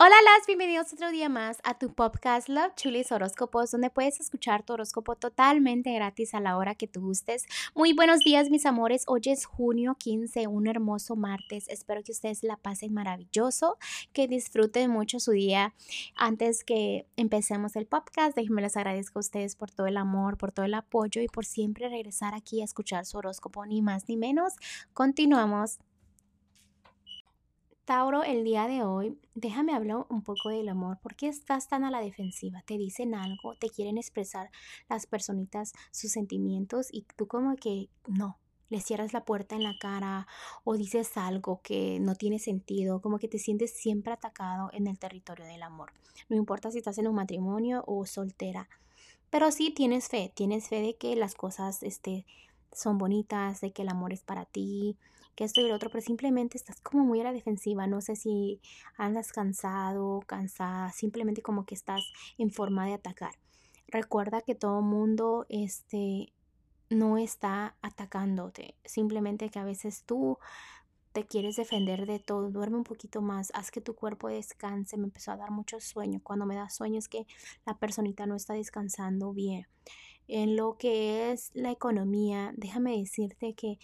Hola, las bienvenidos otro día más a tu podcast Love Chulis Horóscopos, donde puedes escuchar tu horóscopo totalmente gratis a la hora que tú gustes. Muy buenos días, mis amores. Hoy es junio 15, un hermoso martes. Espero que ustedes la pasen maravilloso, que disfruten mucho su día. Antes que empecemos el podcast, déjenme les agradezco a ustedes por todo el amor, por todo el apoyo y por siempre regresar aquí a escuchar su horóscopo, ni más ni menos. Continuamos. Tauro, el día de hoy, déjame hablar un poco del amor. ¿Por qué estás tan a la defensiva? Te dicen algo, te quieren expresar las personitas sus sentimientos y tú como que no, le cierras la puerta en la cara o dices algo que no tiene sentido, como que te sientes siempre atacado en el territorio del amor. No importa si estás en un matrimonio o soltera, pero sí tienes fe, tienes fe de que las cosas este, son bonitas, de que el amor es para ti, que esto y lo otro, pero simplemente estás como muy a la defensiva. No sé si andas cansado, cansada, simplemente como que estás en forma de atacar. Recuerda que todo mundo este, no está atacándote, simplemente que a veces tú te quieres defender de todo, duerme un poquito más, haz que tu cuerpo descanse. Me empezó a dar mucho sueño. Cuando me da sueño es que la personita no está descansando bien. En lo que es la economía, déjame decirte que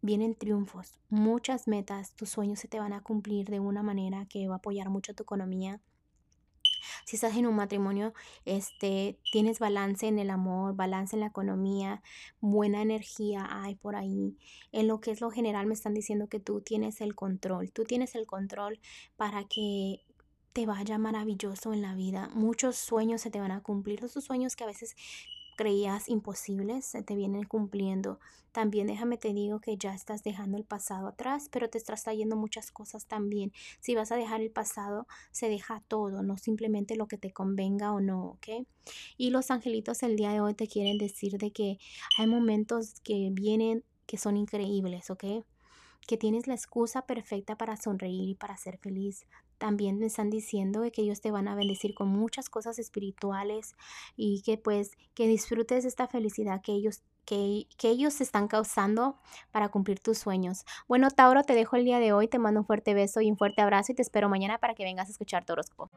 vienen triunfos, muchas metas, tus sueños se te van a cumplir de una manera que va a apoyar mucho tu economía. Si estás en un matrimonio, este, tienes balance en el amor, balance en la economía, buena energía hay por ahí. En lo que es lo general me están diciendo que tú tienes el control, tú tienes el control para que te vaya maravilloso en la vida. Muchos sueños se te van a cumplir, esos sueños que a veces creías imposibles se te vienen cumpliendo. También déjame te digo que ya estás dejando el pasado atrás, pero te estás trayendo muchas cosas también. Si vas a dejar el pasado, se deja todo, no simplemente lo que te convenga o no, ¿ok? Y los angelitos el día de hoy te quieren decir de que hay momentos que vienen que son increíbles, ¿ok? Que tienes la excusa perfecta para sonreír y para ser feliz. También me están diciendo que ellos te van a bendecir con muchas cosas espirituales y que pues que disfrutes esta felicidad que ellos que, que, ellos están causando para cumplir tus sueños. Bueno, Tauro, te dejo el día de hoy, te mando un fuerte beso y un fuerte abrazo y te espero mañana para que vengas a escuchar tu horóscopo.